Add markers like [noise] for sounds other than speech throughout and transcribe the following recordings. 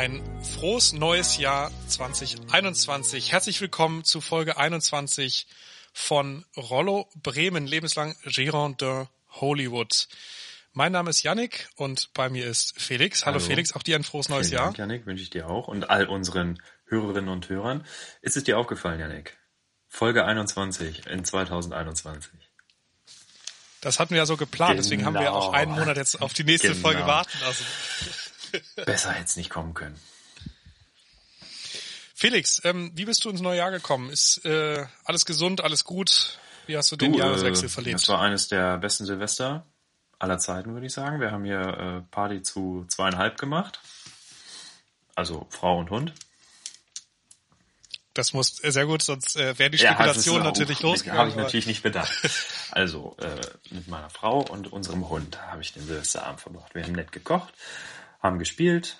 Ein frohes neues Jahr 2021. Herzlich willkommen zu Folge 21 von Rollo Bremen, lebenslang de Hollywood. Mein Name ist Yannick und bei mir ist Felix. Hallo, Hallo. Felix, auch dir ein frohes neues Vielen Jahr. Dank, Yannick, wünsche ich dir auch und all unseren Hörerinnen und Hörern. Ist es dir aufgefallen, Yannick? Folge 21 in 2021. Das hatten wir ja so geplant, genau. deswegen haben wir auch einen Monat jetzt auf die nächste genau. Folge warten lassen. Besser hätte es nicht kommen können. Felix, ähm, wie bist du ins neue Jahr gekommen? Ist äh, alles gesund, alles gut? Wie hast du, du den Jahreswechsel äh, verlebt? Das war eines der besten Silvester aller Zeiten, würde ich sagen. Wir haben hier äh, Party zu zweieinhalb gemacht. Also Frau und Hund. Das muss sehr gut, sonst äh, wäre die Spekulation ja, natürlich losgegangen. Habe ich natürlich nicht bedacht. Also äh, mit meiner Frau und unserem Hund habe ich den Silvesterabend verbracht. Wir haben nett gekocht, haben gespielt,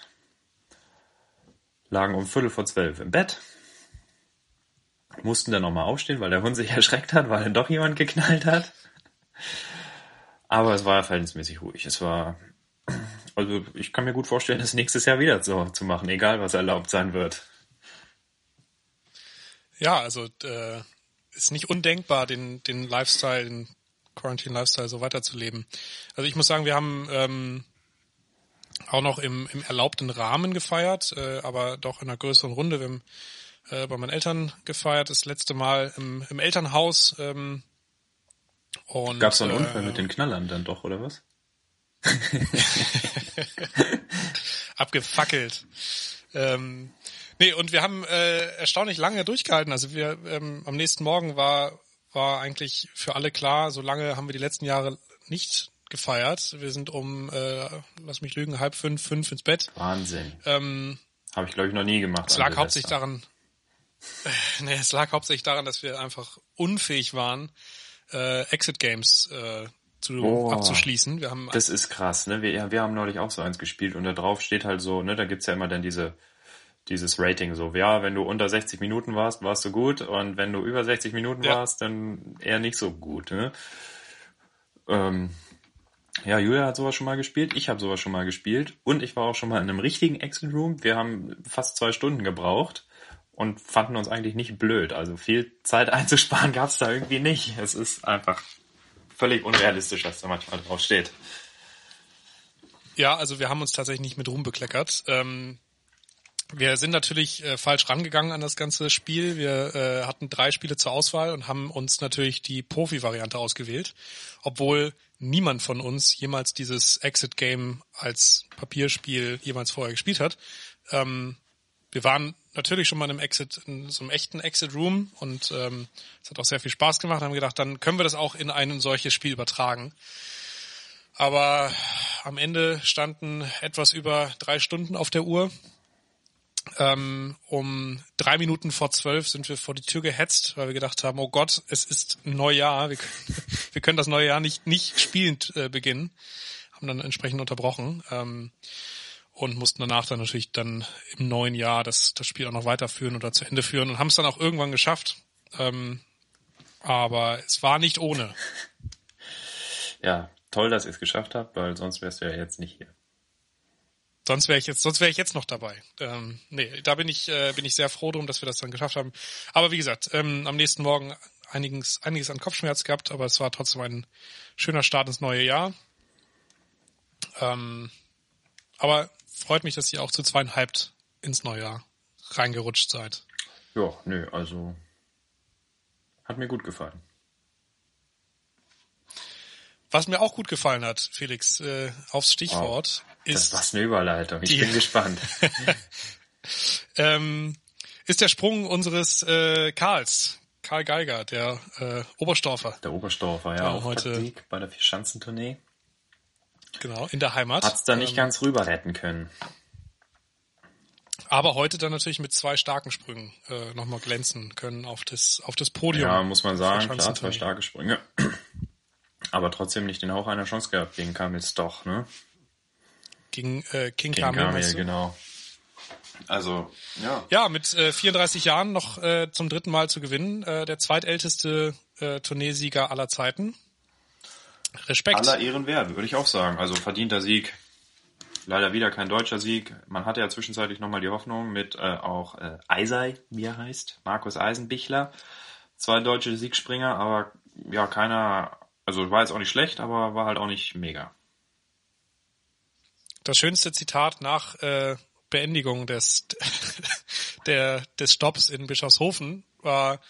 lagen um Viertel vor zwölf im Bett, mussten dann nochmal aufstehen, weil der Hund sich [laughs] erschreckt hat, weil dann doch jemand geknallt hat. Aber es war verhältnismäßig ruhig. Es war, also ich kann mir gut vorstellen, das nächstes Jahr wieder so zu machen, egal was erlaubt sein wird. Ja, also äh, ist nicht undenkbar, den, den Lifestyle, den Quarantine Lifestyle so weiterzuleben. Also ich muss sagen, wir haben ähm, auch noch im, im erlaubten Rahmen gefeiert, äh, aber doch in einer größeren Runde. Wir haben äh, bei meinen Eltern gefeiert, das letzte Mal im, im Elternhaus. Ähm, Gab es so einen äh, Unfall mit den Knallern dann doch, oder was? [laughs] Abgefackelt. Ähm, nee, und wir haben äh, erstaunlich lange durchgehalten. Also wir ähm, am nächsten Morgen war war eigentlich für alle klar, so lange haben wir die letzten Jahre nicht gefeiert. Wir sind um, äh, lass mich lügen, halb fünf, fünf ins Bett. Wahnsinn. Ähm, Habe ich, glaube ich, noch nie gemacht. Es lag hauptsächlich daran, äh, [laughs] nee, es lag hauptsächlich daran, dass wir einfach unfähig waren, äh, Exit Games äh, zu, oh, abzuschließen. Wir haben das ist krass, ne? Wir, wir haben neulich auch so eins gespielt und da drauf steht halt so, ne, da gibt's ja immer dann diese dieses Rating so, ja, wenn du unter 60 Minuten warst, warst du gut und wenn du über 60 Minuten ja. warst, dann eher nicht so gut. Ne? Ähm, ja, Julia hat sowas schon mal gespielt, ich habe sowas schon mal gespielt und ich war auch schon mal in einem richtigen Exit Room. Wir haben fast zwei Stunden gebraucht und fanden uns eigentlich nicht blöd. Also viel Zeit [laughs] einzusparen gab es da irgendwie nicht. Es ist einfach völlig unrealistisch, was da manchmal drauf steht. Ja, also wir haben uns tatsächlich nicht mit Ruhm bekleckert. Ähm, wir sind natürlich äh, falsch rangegangen an das ganze Spiel. Wir äh, hatten drei Spiele zur Auswahl und haben uns natürlich die Profi-Variante ausgewählt, obwohl niemand von uns jemals dieses Exit-Game als Papierspiel jemals vorher gespielt hat. Ähm, wir waren natürlich schon mal in einem Exit, in so einem echten Exit-Room und ähm, es hat auch sehr viel Spaß gemacht. Haben gedacht, dann können wir das auch in ein solches Spiel übertragen. Aber am Ende standen etwas über drei Stunden auf der Uhr ähm, um drei Minuten vor zwölf sind wir vor die Tür gehetzt, weil wir gedacht haben, oh Gott, es ist Neujahr, wir können, [laughs] wir können das neue Jahr nicht, nicht spielend äh, beginnen. Haben dann entsprechend unterbrochen ähm, und mussten danach dann natürlich dann im neuen Jahr das, das Spiel auch noch weiterführen oder zu Ende führen und haben es dann auch irgendwann geschafft. Ähm, aber es war nicht ohne. [laughs] Ja, toll, dass ihr es geschafft habt, weil sonst wärst du ja jetzt nicht hier. Sonst wäre ich jetzt, sonst wäre ich jetzt noch dabei. Ähm, nee, da bin ich, äh, bin ich sehr froh drum, dass wir das dann geschafft haben. Aber wie gesagt, ähm, am nächsten Morgen einiges, einiges an Kopfschmerz gehabt, aber es war trotzdem ein schöner Start ins neue Jahr. Ähm, aber freut mich, dass ihr auch zu zweieinhalb ins neue Jahr reingerutscht seid. Ja, nö, also hat mir gut gefallen. Was mir auch gut gefallen hat, Felix, äh, aufs Stichwort, ist. Das war eine Überleitung. Ich die, bin gespannt. [laughs] ähm, ist der Sprung unseres äh, Karls, Karl Geiger, der äh, Oberstdorfer. Der Oberstdorfer, ja, auch heute Sieg bei der Vierschanzentournee. Genau, in der Heimat. Hat's da nicht ähm, ganz rüber retten können. Aber heute dann natürlich mit zwei starken Sprüngen äh, nochmal glänzen können auf das, auf das Podium. Ja, muss man sagen, klar, zwei starke Sprünge [clears throat] aber trotzdem nicht den Hauch einer Chance gehabt gegen Kamils doch, ne? Gegen äh, King gegen Kamil, Kamil genau. Also, ja. Ja, mit äh, 34 Jahren noch äh, zum dritten Mal zu gewinnen. Äh, der zweitälteste äh, Turniersieger aller Zeiten. Respekt. Aller Ehren wert, würde ich auch sagen. Also verdienter Sieg. leider wieder kein deutscher Sieg. Man hatte ja zwischenzeitlich nochmal die Hoffnung mit äh, auch äh, Eisei, wie er heißt, Markus Eisenbichler. Zwei deutsche Siegspringer, aber ja, keiner, also war jetzt auch nicht schlecht, aber war halt auch nicht mega. Das schönste Zitat nach äh, Beendigung des, [laughs] der, des Stopps in Bischofshofen war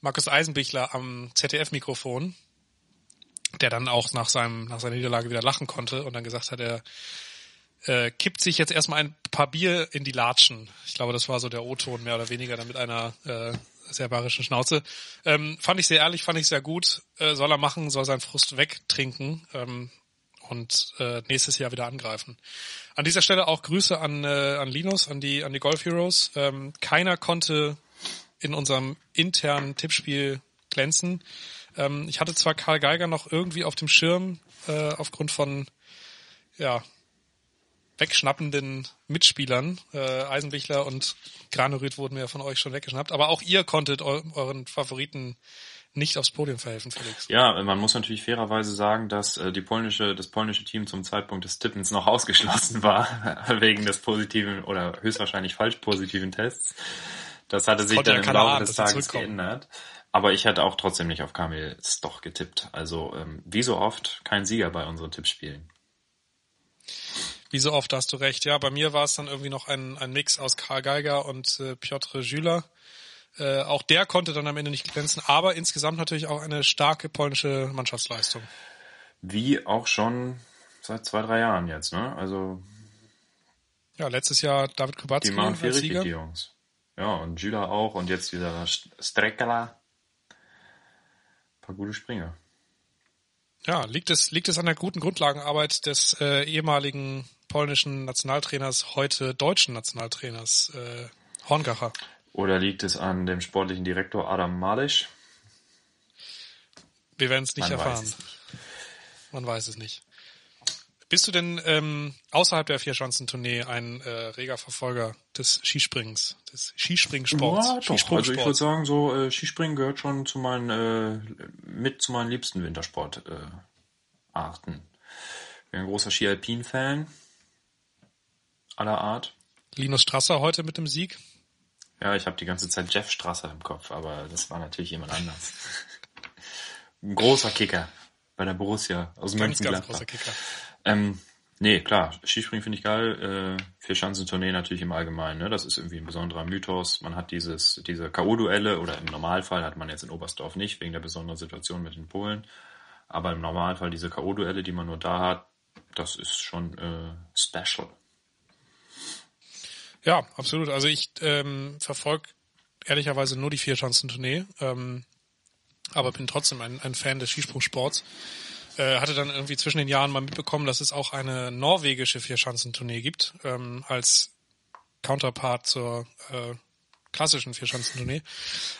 Markus Eisenbichler am ZDF-Mikrofon, der dann auch nach seinem, nach seiner Niederlage wieder lachen konnte und dann gesagt hat, er äh, kippt sich jetzt erstmal ein paar Bier in die Latschen. Ich glaube, das war so der O-Ton mehr oder weniger, dann mit einer äh, sehr bayerischen Schnauze. Ähm, fand ich sehr ehrlich, fand ich sehr gut. Äh, soll er machen, soll seinen Frust wegtrinken ähm, und äh, nächstes Jahr wieder angreifen. An dieser Stelle auch Grüße an, äh, an Linus, an die, an die Golf Heroes. Ähm, keiner konnte in unserem internen Tippspiel glänzen. Ähm, ich hatte zwar Karl Geiger noch irgendwie auf dem Schirm, äh, aufgrund von ja, wegschnappenden Mitspielern. Äh, Eisenbichler und Granerüth wurden mir von euch schon weggeschnappt. Aber auch ihr konntet eu euren Favoriten nicht aufs Podium verhelfen, Felix. Ja, man muss natürlich fairerweise sagen, dass äh, die polnische, das polnische Team zum Zeitpunkt des Tippens noch [laughs] ausgeschlossen war, [laughs] wegen des positiven oder höchstwahrscheinlich falsch positiven Tests. Das hatte sich dann im Laufe des Tages geändert. Aber ich hätte auch trotzdem nicht auf Kamil Stoch getippt. Also ähm, wie so oft kein Sieger bei unseren Tippspielen. Wie so oft hast du recht. Ja, bei mir war es dann irgendwie noch ein, ein Mix aus Karl Geiger und äh, Piotr Jüler. Äh, auch der konnte dann am Ende nicht glänzen, aber insgesamt natürlich auch eine starke polnische Mannschaftsleistung. Wie auch schon seit zwei, drei Jahren jetzt, ne? Also. Ja, letztes Jahr David Kubacki Die machen viel richtig, Sieger. die Jungs. Ja, und Jüla auch und jetzt wieder Strekala. Ein paar gute Springer. Ja, liegt es, liegt es an der guten Grundlagenarbeit des äh, ehemaligen polnischen Nationaltrainers, heute deutschen Nationaltrainers äh, Horngacher? Oder liegt es an dem sportlichen Direktor Adam Malisch? Wir werden es nicht Man erfahren. Weiß nicht. Man weiß es nicht. Bist du denn ähm, außerhalb der Vierschanzentournee ein äh, reger Verfolger des Skispringens, des Skispringsports? Ja, doch. Also ich würde sagen, so äh, Skispringen gehört schon zu meinen äh, mit zu meinen liebsten Wintersportarten. Äh, Arten. ich bin ein großer Ski-Alpin-Fan aller Art. Linus Strasser heute mit dem Sieg. Ja, ich habe die ganze Zeit Jeff Strasser im Kopf, aber das war natürlich jemand anders. ein großer Kicker bei der Borussia aus ganz, Ganz großer Kicker. Ähm, nee, klar, Skispringen finde ich geil. Äh, Vierschanzentournee natürlich im Allgemeinen. Ne? Das ist irgendwie ein besonderer Mythos. Man hat dieses, diese K.O.-Duelle oder im Normalfall hat man jetzt in Oberstdorf nicht, wegen der besonderen Situation mit den Polen. Aber im Normalfall diese K.O.-Duelle, die man nur da hat, das ist schon äh, special. Ja, absolut. Also ich ähm, verfolge ehrlicherweise nur die Vierschanzentournee, ähm, aber bin trotzdem ein, ein Fan des Skisprungsports. Äh, hatte dann irgendwie zwischen den Jahren mal mitbekommen, dass es auch eine norwegische Vierschanzentournee gibt, ähm, als Counterpart zur äh, klassischen Vierschanzentournee.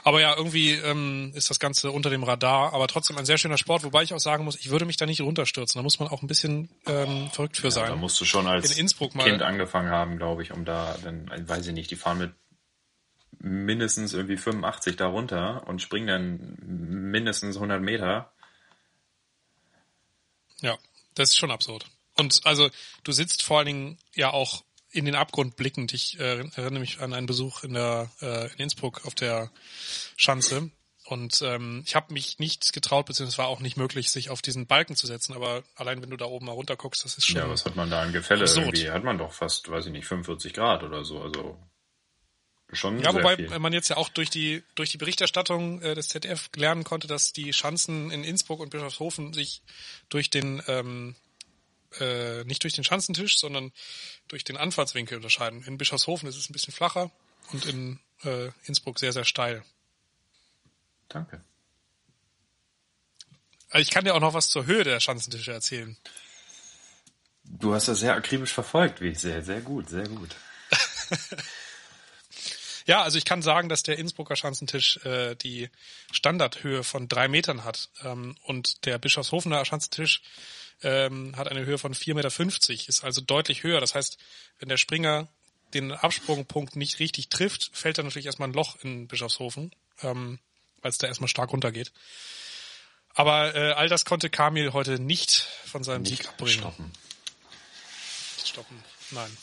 Aber ja, irgendwie ähm, ist das Ganze unter dem Radar, aber trotzdem ein sehr schöner Sport, wobei ich auch sagen muss, ich würde mich da nicht runterstürzen. Da muss man auch ein bisschen ähm, verrückt für sein. Ja, da musst du schon als Kind angefangen haben, glaube ich, um da, dann, weiß ich nicht, die fahren mit mindestens irgendwie 85 da runter und springen dann mindestens 100 Meter. Ja, das ist schon absurd. Und also du sitzt vor allen Dingen ja auch in den Abgrund blickend. Ich äh, erinnere mich an einen Besuch in der äh, in Innsbruck auf der Schanze. Und ähm, ich habe mich nicht getraut, beziehungsweise war auch nicht möglich, sich auf diesen Balken zu setzen. Aber allein wenn du da oben mal runter guckst, das ist schon. Ja, was hat man da an Gefälle? Absurd. Irgendwie hat man doch fast, weiß ich nicht, 45 Grad oder so. Also schon. Ja, wobei viel. man jetzt ja auch durch die durch die Berichterstattung äh, des ZDF lernen konnte, dass die Schanzen in Innsbruck und Bischofshofen sich durch den ähm, äh, nicht durch den Schanzentisch, sondern durch den Anfahrtswinkel unterscheiden. In Bischofshofen ist es ein bisschen flacher und in äh, Innsbruck sehr, sehr steil. Danke. Also ich kann dir auch noch was zur Höhe der Schanzentische erzählen. Du hast das sehr akribisch verfolgt, wie ich sehe. Sehr gut, sehr gut. [laughs] ja, also ich kann sagen, dass der Innsbrucker Schanzentisch äh, die Standardhöhe von drei Metern hat ähm, und der Bischofshofener Schanzentisch ähm, hat eine Höhe von 4,50 Meter, ist also deutlich höher. Das heißt, wenn der Springer den Absprungpunkt nicht richtig trifft, fällt da natürlich erstmal ein Loch in Bischofshofen, ähm, weil es da erstmal stark runtergeht. Aber äh, all das konnte Kamil heute nicht von seinem nicht Sieg abbringen. Stoppen. stoppen. Nein.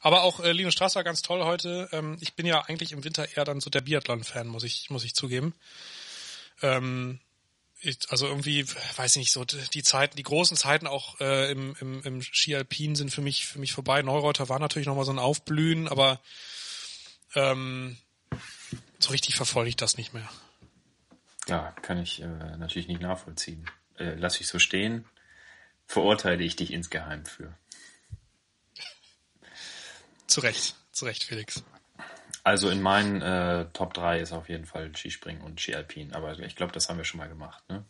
Aber auch äh, Linus Strasser ganz toll heute. Ähm, ich bin ja eigentlich im Winter eher dann so der Biathlon-Fan, muss ich, muss ich zugeben. Ähm, also irgendwie, weiß ich nicht, so die Zeiten, die großen Zeiten auch äh, im, im, im Ski Alpin sind für mich, für mich vorbei. Neureuter war natürlich nochmal so ein Aufblühen, aber ähm, so richtig verfolge ich das nicht mehr. Ja, kann ich äh, natürlich nicht nachvollziehen. Äh, lass ich so stehen, verurteile ich dich insgeheim für. [laughs] Zu Recht, zu Recht, Felix. Also in meinen äh, Top 3 ist auf jeden Fall Skispringen und Ski Alpin, aber ich glaube, das haben wir schon mal gemacht, ne?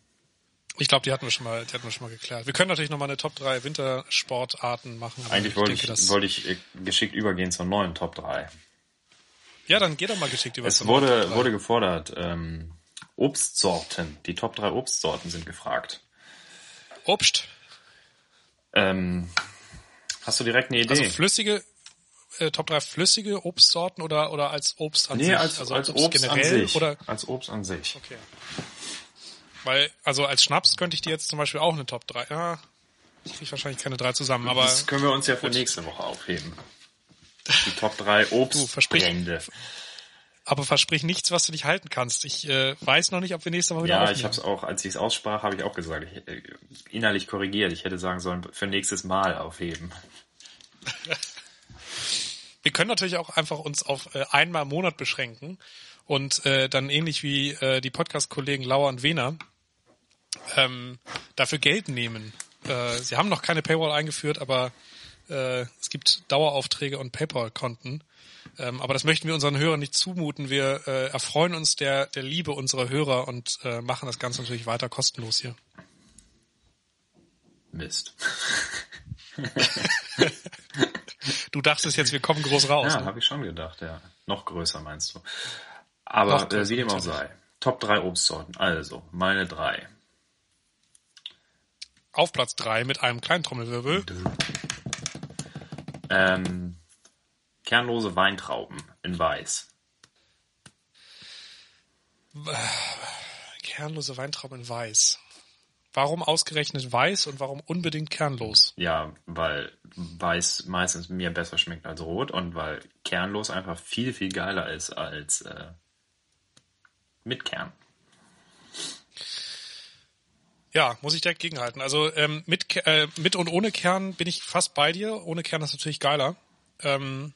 Ich glaube, die hatten wir schon mal, die hatten wir schon mal geklärt. Wir können natürlich noch mal eine Top 3 Wintersportarten machen. Eigentlich wollte ich, denke, wollte ich äh, geschickt übergehen zur neuen Top 3. Ja, dann geh doch mal geschickt über Es wurde, wurde gefordert, ähm, Obstsorten. Die Top 3 Obstsorten sind gefragt. Obst. Ähm, hast du direkt eine Idee? Also flüssige, äh, Top 3 flüssige Obstsorten oder, oder als Obst an nee, sich? als, also als Obst, Obst generell, an sich. Oder? Als Obst an sich. Okay. Weil, also als Schnaps könnte ich dir jetzt zum Beispiel auch eine Top 3. Ja, ich kriege wahrscheinlich keine drei zusammen, aber. Das können wir uns ja für gut. nächste Woche aufheben. Die Top 3 Obstbrände. Aber versprich nichts, was du nicht halten kannst. Ich äh, weiß noch nicht, ob wir nächste Woche wieder Ja, aufnehmen. ich habe es auch, als ich es aussprach, habe ich auch gesagt, ich, äh, innerlich korrigiert. Ich hätte sagen sollen, für nächstes Mal aufheben. [laughs] wir können natürlich auch einfach uns auf äh, einmal im Monat beschränken und äh, dann ähnlich wie äh, die Podcast-Kollegen Lauer und Wehner ähm, dafür Geld nehmen. Äh, sie haben noch keine Paywall eingeführt, aber äh, es gibt Daueraufträge und PayPal-Konten. Ähm, aber das möchten wir unseren Hörern nicht zumuten. Wir äh, erfreuen uns der, der Liebe unserer Hörer und äh, machen das Ganze natürlich weiter kostenlos hier. Mist. [laughs] [laughs] [laughs] du dachtest jetzt, wir kommen groß raus. Ja, ne? habe ich schon gedacht, ja. Noch größer meinst du. Aber äh, wie dem auch sei. Top 3 Obstsorten. Also, meine drei. Auf Platz 3 mit einem kleinen Trommelwirbel. Ähm, Kernlose Weintrauben in Weiß. Kernlose Weintrauben in Weiß. Warum ausgerechnet weiß und warum unbedingt kernlos? Ja, weil weiß meistens mir besser schmeckt als rot und weil kernlos einfach viel, viel geiler ist als äh, mit Kern. Ja, muss ich direkt gegenhalten. Also ähm, mit, äh, mit und ohne Kern bin ich fast bei dir. Ohne Kern ist natürlich geiler. Ähm,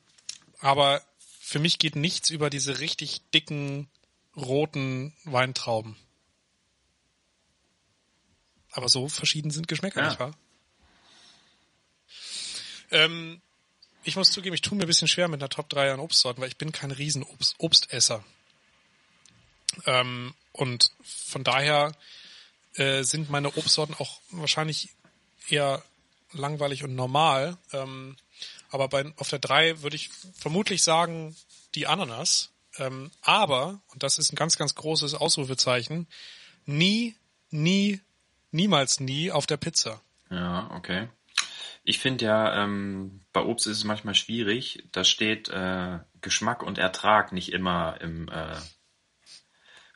aber für mich geht nichts über diese richtig dicken roten Weintrauben. Aber so verschieden sind Geschmäcker, ja. nicht wahr? Ähm, ich muss zugeben, ich tue mir ein bisschen schwer mit einer Top 3 an Obstsorten, weil ich bin kein riesen Obst Obstesser. Ähm, und von daher äh, sind meine Obstsorten auch wahrscheinlich eher langweilig und normal. Ähm, aber bei, auf der 3 würde ich vermutlich sagen, die Ananas. Ähm, aber, und das ist ein ganz, ganz großes Ausrufezeichen, nie, nie, niemals nie auf der Pizza. Ja, okay. Ich finde ja, ähm, bei Obst ist es manchmal schwierig. Da steht äh, Geschmack und Ertrag nicht immer im äh,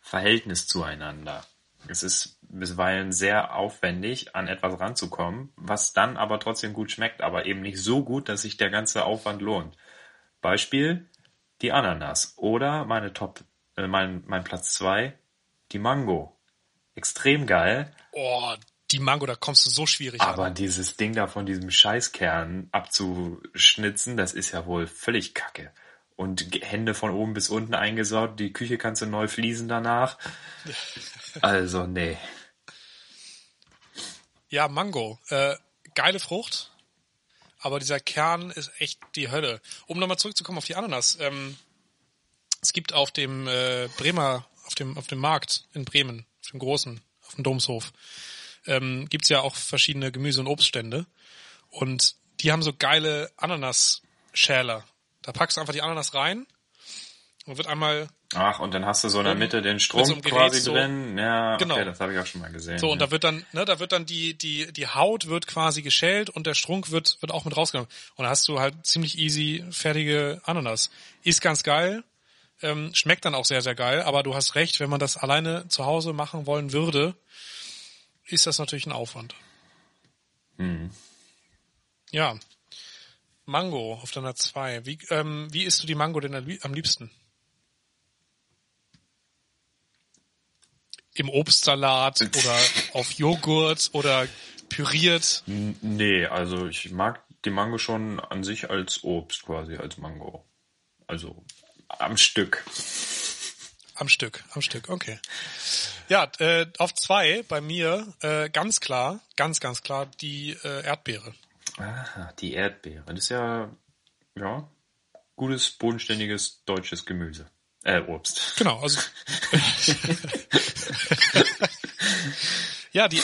Verhältnis zueinander. Es ist bisweilen sehr aufwendig, an etwas ranzukommen, was dann aber trotzdem gut schmeckt, aber eben nicht so gut, dass sich der ganze Aufwand lohnt. Beispiel die Ananas oder meine Top, äh, mein, mein Platz zwei die Mango. Extrem geil. Oh, die Mango, da kommst du so schwierig Aber an. dieses Ding da von diesem Scheißkern abzuschnitzen, das ist ja wohl völlig kacke und Hände von oben bis unten eingesaut. Die Küche kannst du neu fließen danach. [laughs] Also, nee. Ja, Mango. Äh, geile Frucht. Aber dieser Kern ist echt die Hölle. Um nochmal zurückzukommen auf die Ananas. Ähm, es gibt auf dem äh, Bremer, auf dem, auf dem Markt in Bremen, auf dem großen, auf dem Domshof, ähm, gibt's ja auch verschiedene Gemüse- und Obststände. Und die haben so geile Ananas-Schäler da packst du einfach die Ananas rein und wird einmal. Ach, und dann hast du so in der Mitte den Strom so quasi so, drin. Ja, genau. okay, das habe ich auch schon mal gesehen. So, und ja. da wird dann, ne, da wird dann die, die, die Haut wird quasi geschält und der Strunk wird, wird auch mit rausgenommen. Und da hast du halt ziemlich easy fertige Ananas. Ist ganz geil. Ähm, schmeckt dann auch sehr, sehr geil, aber du hast recht, wenn man das alleine zu Hause machen wollen würde, ist das natürlich ein Aufwand. Hm. Ja. Mango auf deiner 2. Wie, ähm, wie isst du die Mango denn am liebsten? Im Obstsalat oder auf Joghurt oder püriert? Nee, also ich mag die Mango schon an sich als Obst quasi, als Mango. Also am Stück. Am Stück, am Stück, okay. Ja, äh, auf zwei bei mir äh, ganz klar, ganz, ganz klar die äh, Erdbeere. Ah, die Erdbeere. Das ist ja, ja, gutes, bodenständiges deutsches Gemüse. Äh, Obst. Genau, also. [laughs] [laughs] ja, die,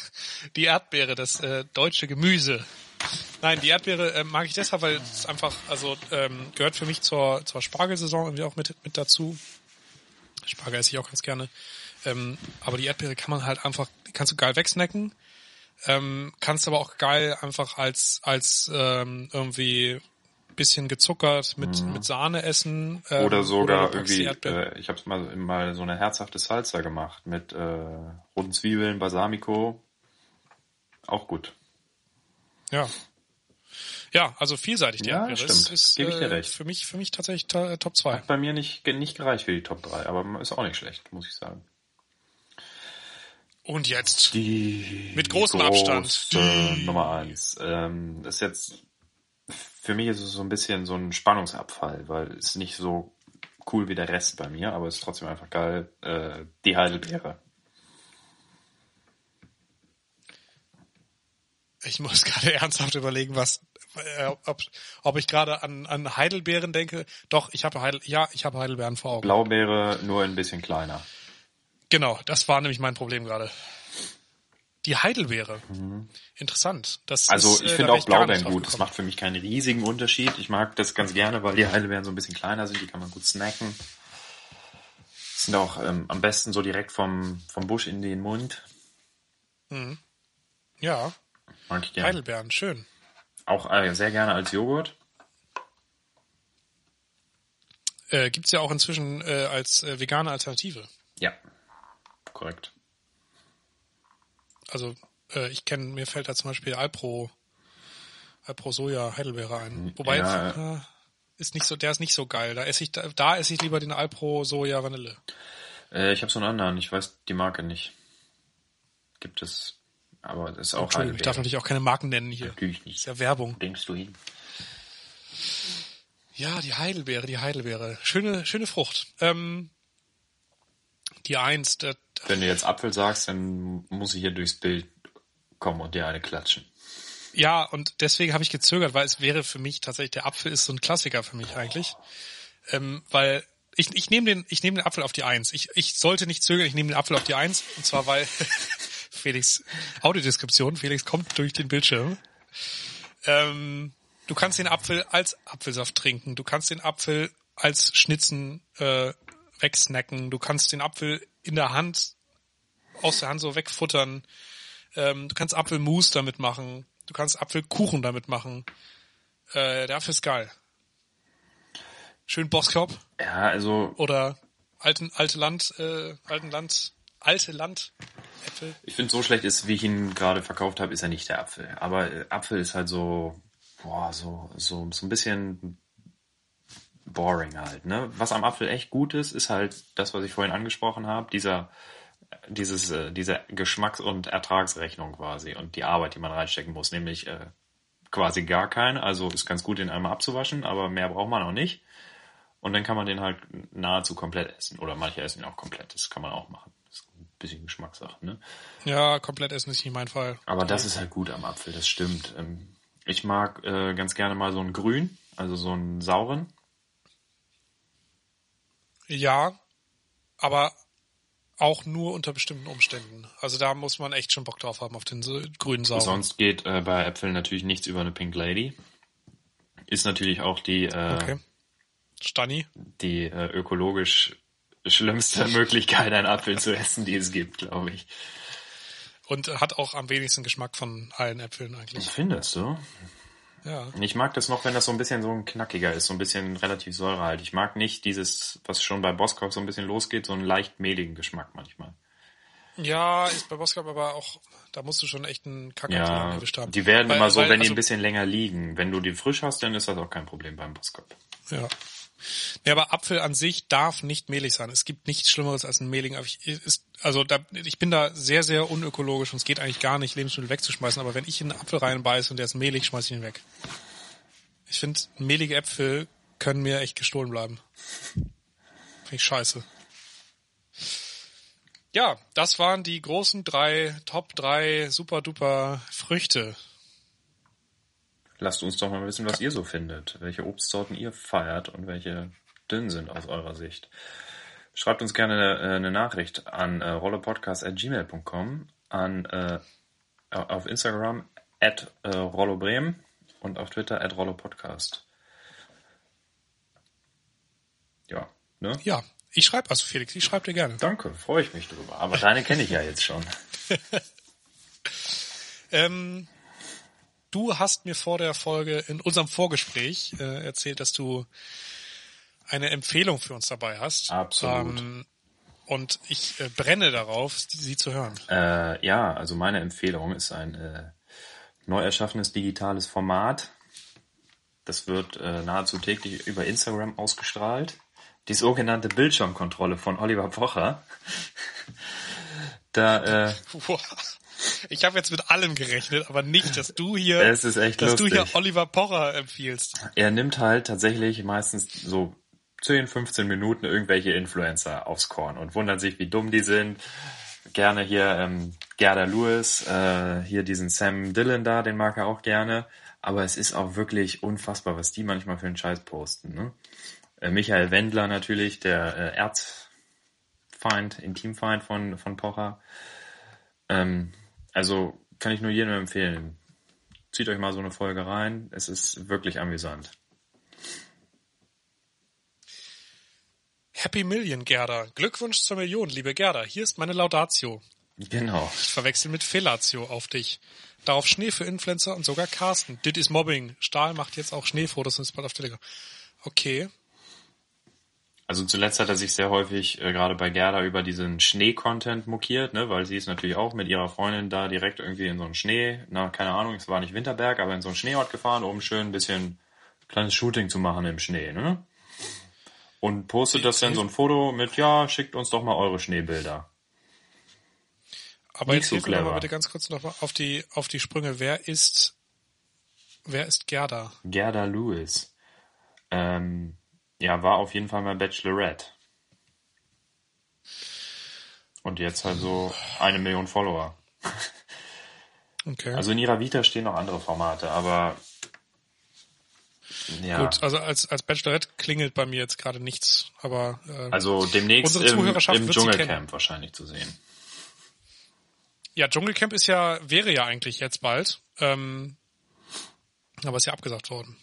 [laughs] die Erdbeere, das äh, deutsche Gemüse. Nein, die Erdbeere äh, mag ich deshalb, weil es einfach, also ähm, gehört für mich zur, zur Spargelsaison irgendwie auch mit, mit dazu. Spargel esse ich auch ganz gerne. Ähm, aber die Erdbeere kann man halt einfach, kannst du geil wegsnacken. Ähm, kannst aber auch geil einfach als, als ähm, irgendwie bisschen gezuckert mit, mhm. mit Sahne essen. Ähm, oder sogar oder irgendwie, äh, ich habe mal, mal so eine herzhafte Salsa gemacht mit äh, roten Zwiebeln, Balsamico. Auch gut. Ja. Ja, also vielseitig die ja, Erdbeere. Stimmt. Ist, ist, Gebe ich dir äh, recht. Für mich, für mich tatsächlich Top 2. Hat bei mir nicht, nicht gereicht für die Top 3, aber ist auch nicht schlecht, muss ich sagen. Und jetzt die mit großem Abstand die Nummer eins. Ähm, ist jetzt für mich ist es so ein bisschen so ein Spannungsabfall, weil es nicht so cool wie der Rest bei mir, aber es ist trotzdem einfach geil. Äh, die Heidelbeere. Ich muss [laughs] gerade ernsthaft überlegen, was, äh, ob, ob ich gerade an, an Heidelbeeren denke. Doch, ich habe Heidel, ja, ich habe Heidelbeeren vor Augen. Blaubeere nur ein bisschen kleiner. Genau, das war nämlich mein Problem gerade. Die Heidelbeere. Mhm. Interessant. Das also ist, ich äh, finde auch Blaubeeren gut. Das macht für mich keinen riesigen Unterschied. Ich mag das ganz gerne, weil die Heidelbeeren so ein bisschen kleiner sind. Die kann man gut snacken. Sind auch ähm, am besten so direkt vom, vom Busch in den Mund. Mhm. Ja. Mag ich gerne. Heidelbeeren, schön. Auch äh, sehr gerne als Joghurt. Äh, gibt's ja auch inzwischen äh, als äh, vegane Alternative. Ja, korrekt. Also äh, ich kenne, mir fällt da zum Beispiel Alpro, Alpro Soja Heidelbeere ein. Wobei ja. äh, ist nicht so, der ist nicht so geil. Da esse ich, da, da esse ich lieber den Alpro Soja Vanille. Äh, ich habe so einen anderen, ich weiß die Marke nicht. Gibt es, aber das ist auch Entschuldigung, ich darf natürlich auch keine Marken nennen hier. Natürlich nicht. Das ist ja Werbung. Denkst du hin? Ja, die Heidelbeere, die Heidelbeere. Schöne, schöne Frucht. Ähm, die Eins. Der, Wenn du jetzt Apfel sagst, dann muss ich hier durchs Bild kommen und dir eine klatschen. Ja, und deswegen habe ich gezögert, weil es wäre für mich tatsächlich, der Apfel ist so ein Klassiker für mich eigentlich. Ähm, weil ich, ich nehme den, ich nehme den Apfel auf die Eins. Ich, ich sollte nicht zögern, ich nehme den Apfel auf die Eins. Und zwar weil [laughs] Felix, Audiodeskription, Felix kommt durch den Bildschirm. Ähm, du kannst den Apfel als Apfelsaft trinken. Du kannst den Apfel als Schnitzen äh, wegsnacken. Du kannst den Apfel in der Hand, aus der Hand so wegfuttern. Ähm, du kannst Apfelmus damit machen. Du kannst Apfelkuchen damit machen. Äh, der Apfel ist geil. Schön Boskop. Ja, also. Oder alten, alte Land, äh, alten Land, alte Land. Äpfel. Ich finde, so schlecht ist, wie ich ihn gerade verkauft habe, ist er nicht der Apfel. Aber äh, Apfel ist halt so, boah, so, so, so ein bisschen boring halt. Ne? Was am Apfel echt gut ist, ist halt das, was ich vorhin angesprochen habe, dieser dieses, äh, diese Geschmacks- und Ertragsrechnung quasi und die Arbeit, die man reinstecken muss, nämlich äh, quasi gar keine. Also ist ganz gut, den einmal abzuwaschen, aber mehr braucht man auch nicht. Und dann kann man den halt nahezu komplett essen. Oder manche essen ihn auch komplett. Das kann man auch machen. Bisschen Geschmackssache, ne? Ja, komplett essen ist nicht mein Fall. Aber das ist halt gut am Apfel, das stimmt. Ähm, ich mag äh, ganz gerne mal so einen grün, also so einen sauren. Ja, aber auch nur unter bestimmten Umständen. Also da muss man echt schon Bock drauf haben auf den grünen Sauer. Sonst geht äh, bei Äpfeln natürlich nichts über eine Pink Lady. Ist natürlich auch die äh, okay. Stani. die äh, ökologisch schlimmste Möglichkeit, einen Apfel zu essen, die es gibt, glaube ich. Und hat auch am wenigsten Geschmack von allen Äpfeln eigentlich. Ich finde es so. Ja. Ich mag das noch, wenn das so ein bisschen so ein knackiger ist, so ein bisschen relativ säurehalt. Ich mag nicht dieses, was schon bei Boskop so ein bisschen losgeht, so einen leicht mehligen Geschmack manchmal. Ja, ist bei Boskop aber auch, da musst du schon echt einen Kack Ja, erwischt haben. die werden Weil- immer so, weil, wenn die also- ein bisschen länger liegen. Wenn du die frisch hast, dann ist das auch kein Problem beim Boskop. Ja. Ja, aber Apfel an sich darf nicht mehlig sein. Es gibt nichts Schlimmeres als ein mehligen Apfel. Ich, also da, ich bin da sehr, sehr unökologisch und es geht eigentlich gar nicht, Lebensmittel wegzuschmeißen. Aber wenn ich in einen Apfel reinbeiße und der ist mehlig, schmeiß ich ihn weg. Ich finde, mehlige Äpfel können mir echt gestohlen bleiben. Finde ich scheiße. Ja, das waren die großen drei, Top drei super duper Früchte. Lasst uns doch mal wissen, was ihr so findet, welche Obstsorten ihr feiert und welche dünn sind aus eurer Sicht. Schreibt uns gerne äh, eine Nachricht an äh, rollopodcast.gmail.com, an äh, auf Instagram at äh, rollobremen und auf Twitter at rollopodcast. Ja, ne? Ja, ich schreibe also Felix, ich schreibe dir gerne. Danke, freue ich mich drüber. Aber deine kenne ich ja jetzt schon. [laughs] Ähm, du hast mir vor der Folge in unserem Vorgespräch äh, erzählt, dass du eine Empfehlung für uns dabei hast. Absolut. Ähm, und ich äh, brenne darauf, sie, zu hören. Äh, ja, also meine Empfehlung ist ein äh, neu erschaffenes digitales Format. Das wird äh, nahezu täglich über Instagram ausgestrahlt. Die sogenannte Bildschirmkontrolle von Oliver Pocher. [laughs] da, äh, [laughs] Wow. Ich habe jetzt mit allem gerechnet, aber nicht, dass du hier, dass du hier lustig. Oliver Pocher empfiehlst. er nimmt halt tatsächlich meistens so 10, 15 Minuten irgendwelche Influencer aufs Korn und wundert sich, wie dumm die sind. Gerne hier ähm, Gerda Lewis, äh, hier diesen Sam Dillon da, den mag er auch gerne. Aber es ist auch wirklich unfassbar, was die manchmal für einen Scheiß posten. Ne? Äh, Michael Wendler natürlich, der äh, Erzfeind, Intimfeind von, von Pocher. Ähm, also kann ich nur jedem empfehlen. Zieht euch mal so eine Folge rein. Es ist wirklich amüsant. Happy Million, Gerda. Glückwunsch zur Million, liebe Gerda. Hier ist meine Laudatio. Genau. Ich verwechsel mit Fellatio auf dich. Darauf Schnee für Influencer und sogar Carsten. Dit is Mobbing. Stahl macht jetzt auch Schneefotos und ist bald auf Telegram. Okay. Also zuletzt hat er sich sehr häufig äh, gerade bei Gerda über diesen Schnee-Content mokiert, ne, weil sie ist natürlich auch mit ihrer Freundin da direkt irgendwie in so einen Schnee, na, keine Ahnung, es war nicht Winterberg, aber in so einen Schneeort gefahren, um schön ein bisschen kleines Shooting zu machen im Schnee, ne? Und postet das dann so ein Foto mit, ja, schickt uns doch mal eure Schneebilder. Aber Nicht jetzt so hilf mir doch mal clever. bitte ganz kurz noch mal auf die, auf die Sprünge. Wer ist, wer ist Gerda? Gerda Lewis. Ähm, ja, war auf jeden Fall mal Bachelorette. Und jetzt halt so eine Million Follower. [laughs] Okay. Also in ihrer Vita stehen noch andere Formate, aber ja, Gut, also als, als Bachelorette klingelt bei mir jetzt gerade nichts, aber äh, also demnächst Unsere im, im Dschungelcamp wahrscheinlich zu sehen. ja, Dschungelcamp ist ja, wäre ja eigentlich jetzt bald, ähm, aber ist ja abgesagt worden.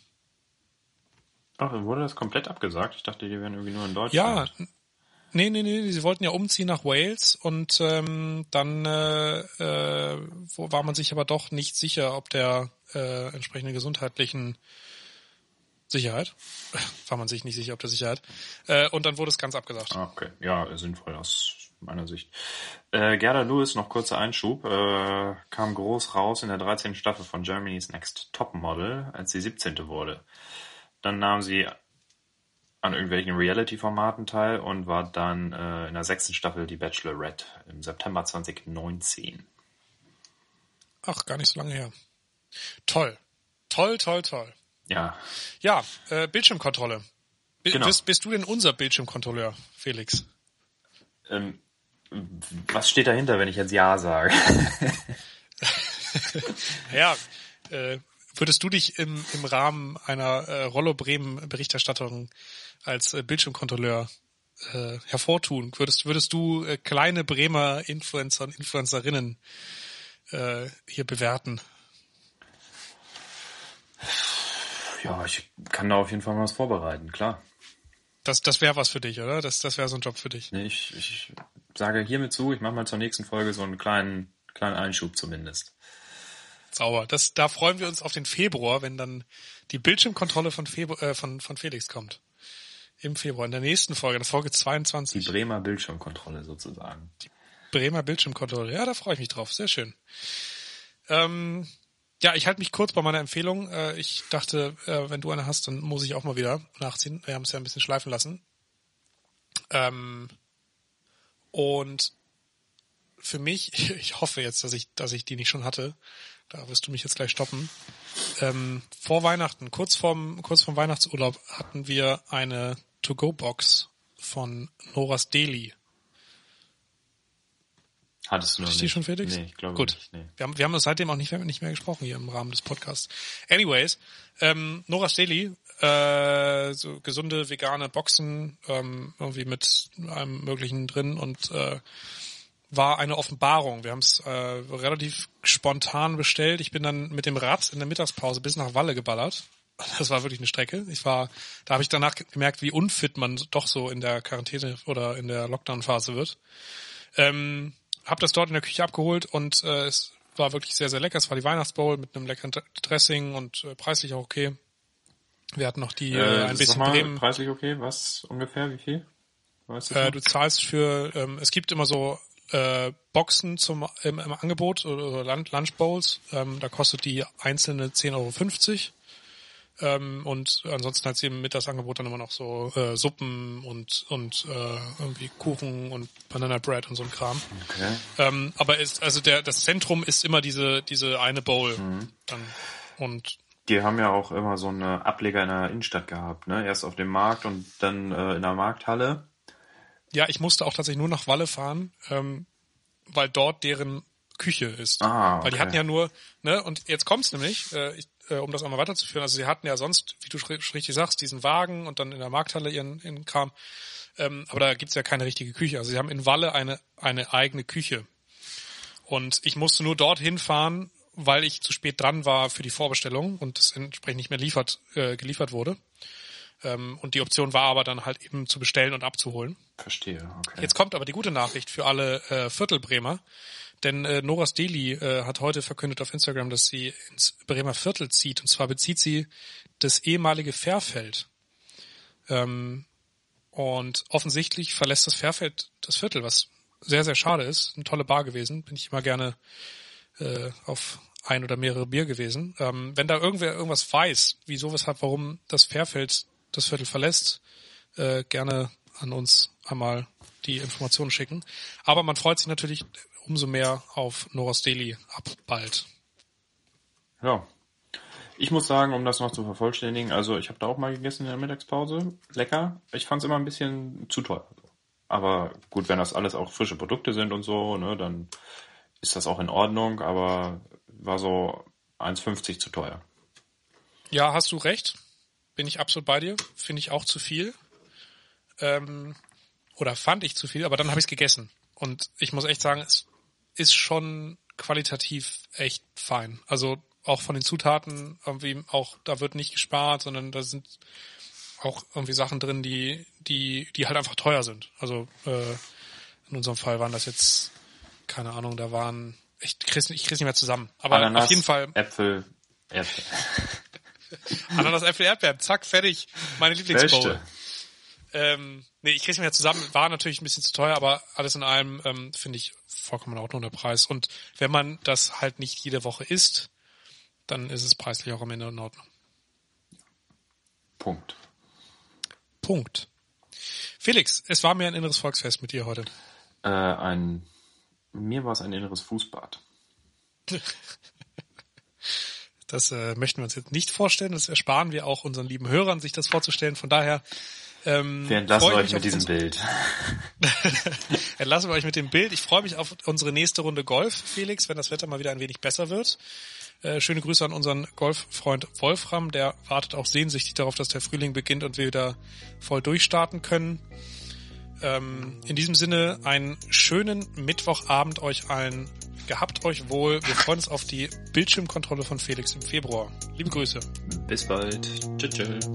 Ach, wurde das komplett abgesagt? Ich dachte, die wären irgendwie nur in Ja, Deutschland. n- nee, nee, nee, sie wollten ja umziehen nach Wales und ähm, dann äh, äh, war man sich aber doch nicht sicher, ob der äh, entsprechenden gesundheitlichen Sicherheit, [laughs] war man sich nicht sicher, ob der Sicherheit, äh, und dann wurde es ganz abgesagt. Ah, okay. Ja, sinnvoll aus meiner Sicht. Äh, Gerda Lewis, noch kurzer Einschub, äh, kam groß raus in der 13. Staffel von Germany's Next Topmodel, als sie 17. wurde. Dann nahm sie an irgendwelchen Reality-Formaten teil und war dann äh, in der sechsten Staffel die Bachelorette im September 2019. Ach, gar nicht so lange her. Toll. Toll, toll, toll. Ja, Ja, äh, Bildschirmkontrolle. Bi- Genau. Bist, bist du denn unser Bildschirmkontrolleur, Felix? ähm, was steht dahinter, wenn ich jetzt Ja sage? [laughs] Ja, äh, würdest du dich im, im Rahmen einer äh, Rollo Bremen Berichterstattung als äh, Bildschirmkontrolleur äh, hervortun? Würdest, würdest du äh, kleine Bremer Influencer und Influencerinnen äh, hier bewerten? ja, ich kann da auf jeden Fall mal was vorbereiten, klar. Das, das wäre was für dich, oder? Das, das wäre so ein Job für dich. Nee, ich, ich sage hiermit zu, ich mache mal zur nächsten Folge so einen kleinen, kleinen Einschub zumindest. Sauber. Das, da freuen wir uns auf den Februar, wenn dann die Bildschirmkontrolle von, Febru äh, von, von Felix kommt. Im Februar, in der nächsten Folge, in der Folge Die 22. Bremer Bildschirmkontrolle sozusagen. Bremer Bildschirmkontrolle. Ja, da freue ich mich drauf. Sehr schön. Ähm, ja, ich halte mich kurz bei meiner Empfehlung. Äh, ich dachte, äh, wenn du eine hast, dann muss ich auch mal wieder nachziehen. Wir haben es ja ein bisschen schleifen lassen. Ähm, und für mich, [laughs] ich hoffe jetzt, dass ich, dass ich die nicht schon hatte. Da wirst du mich jetzt gleich stoppen. Ähm, vor Weihnachten, kurz vorm, kurz vorm Weihnachtsurlaub, hatten wir eine To-Go-Box von Noras Deli. Hattest du noch Ist nicht? die schon fertig? Nee, ich glaube Gut. nicht. Nee. Wir haben, wir haben seitdem auch nicht mehr, nicht mehr gesprochen hier im Rahmen des Podcasts. Anyways, ähm, Nora's Daily, äh, so gesunde vegane Boxen, ähm, irgendwie mit allem Möglichen drin und äh, war eine Offenbarung. Wir haben es äh, relativ spontan bestellt. Ich bin dann mit dem Rad in der Mittagspause bis nach Walle geballert. [laughs] Das war wirklich eine Strecke. Ich war, da habe ich danach gemerkt, wie unfit man doch so in der Quarantäne oder in der Lockdown-Phase wird. Ähm, hab das dort in der Küche abgeholt und äh, es war wirklich sehr, sehr lecker. Es war die Weihnachtsbowl mit einem leckeren Dressing und äh, preislich auch okay. Wir hatten noch die äh, Äh, ein bisschen mal, Bremen. preislich okay? Was ungefähr? Wie viel? Weißt du Äh, du zahlst für, ähm, es gibt immer so äh, Boxen zum im, im Angebot oder, Lunch, Lunch Bowls. Ähm, da kostet die einzelne 10,50 Euro. Ähm, und ansonsten hat sie im Mittagsangebot dann immer noch so äh, Suppen und und äh, irgendwie Kuchen und Banana Bread und so ein Kram. okay. Ähm, aber ist, also der, das Zentrum ist immer diese, diese eine Bowl. Dann, und Die haben ja auch immer so eine Ableger in der Innenstadt gehabt, ne? Erst auf dem Markt und dann äh, in der Markthalle. Ja, ich musste auch tatsächlich nur nach Walle fahren, ähm, weil dort deren Küche ist. Ah, Weil die okay. hatten ja nur, ne, und jetzt kommt's nämlich, äh, ich, äh, um das einmal weiterzuführen, also sie hatten ja sonst, wie du richtig sagst, diesen Wagen und dann in der Markthalle ihren, ihren Kram. Ähm, aber da gibt's ja keine richtige Küche. Also sie haben in Walle eine, eine eigene Küche. Und ich musste nur dorthin fahren, weil ich zu spät dran war für die Vorbestellung und es entsprechend nicht mehr liefert, äh, geliefert wurde. Ähm, und die Option war aber dann halt eben zu bestellen und abzuholen. Verstehe, okay. Jetzt kommt aber die gute Nachricht für alle äh, Viertelbremer. Denn äh, Noras Deli äh, hat heute verkündet auf Instagram, dass sie ins Bremer Viertel zieht. Und zwar bezieht sie das ehemalige Fährfeld. Ähm, und offensichtlich verlässt das Fährfeld das Viertel, was sehr, sehr schade ist. Eine tolle Bar gewesen. Bin ich immer gerne äh, auf ein oder mehrere Bier gewesen. Ähm, wenn da irgendwer irgendwas weiß, wieso, weshalb, warum das Fährfeld das Viertel verlässt, äh, gerne an uns einmal die Informationen schicken. Aber man freut sich natürlich umso mehr auf Noras Daily ab bald. Ja. Ich muss sagen, um das noch zu vervollständigen, also ich habe da auch mal gegessen in der Mittagspause. Lecker. Ich fand es immer ein bisschen zu teuer. Aber gut, wenn das alles auch frische Produkte sind und so, ne, dann ist das auch in Ordnung, aber war so 1,50 zu teuer. Ja, hast du recht. Bin ich absolut bei dir. Finde ich auch zu viel. Ähm, oder fand ich zu viel, aber dann habe ich es gegessen. Und ich muss echt sagen, es ist schon qualitativ echt fein. Also auch von den Zutaten irgendwie auch, da wird nicht gespart, sondern da sind auch irgendwie Sachen drin, die, die, die halt einfach teuer sind. Also äh, in unserem Fall waren das jetzt, keine Ahnung, da waren, ich krieg's, ich krieg's nicht mehr zusammen. Aber Ananas, auf jeden Fall Äpfel, Erdbeeren. [laughs] Ananas, Äpfel, Erdbeeren, zack, fertig. Meine Lieblingsbowl. Ähm, nee, ich krieg's mir ja zusammen. War natürlich ein bisschen zu teuer, aber alles in allem ähm, finde ich vollkommen in Ordnung der Preis. Und wenn man das halt nicht jede Woche isst, dann ist es preislich auch am Ende in Ordnung. Punkt. Punkt. Felix, es war mir ein inneres Volksfest mit dir heute. Äh, ein, mir war es ein inneres Fußbad. [laughs] Das äh, möchten wir uns jetzt nicht vorstellen. Das ersparen wir auch unseren lieben Hörern, sich das vorzustellen. Von daher ähm, Wir entlassen euch mit diesem Bild. [laughs] Entlassen wir euch mit dem Bild. Ich freue mich auf unsere nächste Runde Golf, Felix, wenn das Wetter mal wieder ein wenig besser wird. Äh, schöne Grüße an unseren Golffreund Wolfram, der wartet auch sehnsüchtig darauf, dass der Frühling beginnt und wir wieder voll durchstarten können. Ähm, in diesem Sinne einen schönen Mittwochabend euch allen. Gehabt euch wohl. Wir freuen uns auf die Bildschirmkontrolle von Felix im Februar. Liebe Grüße. Bis bald. Tschüss. tschüss.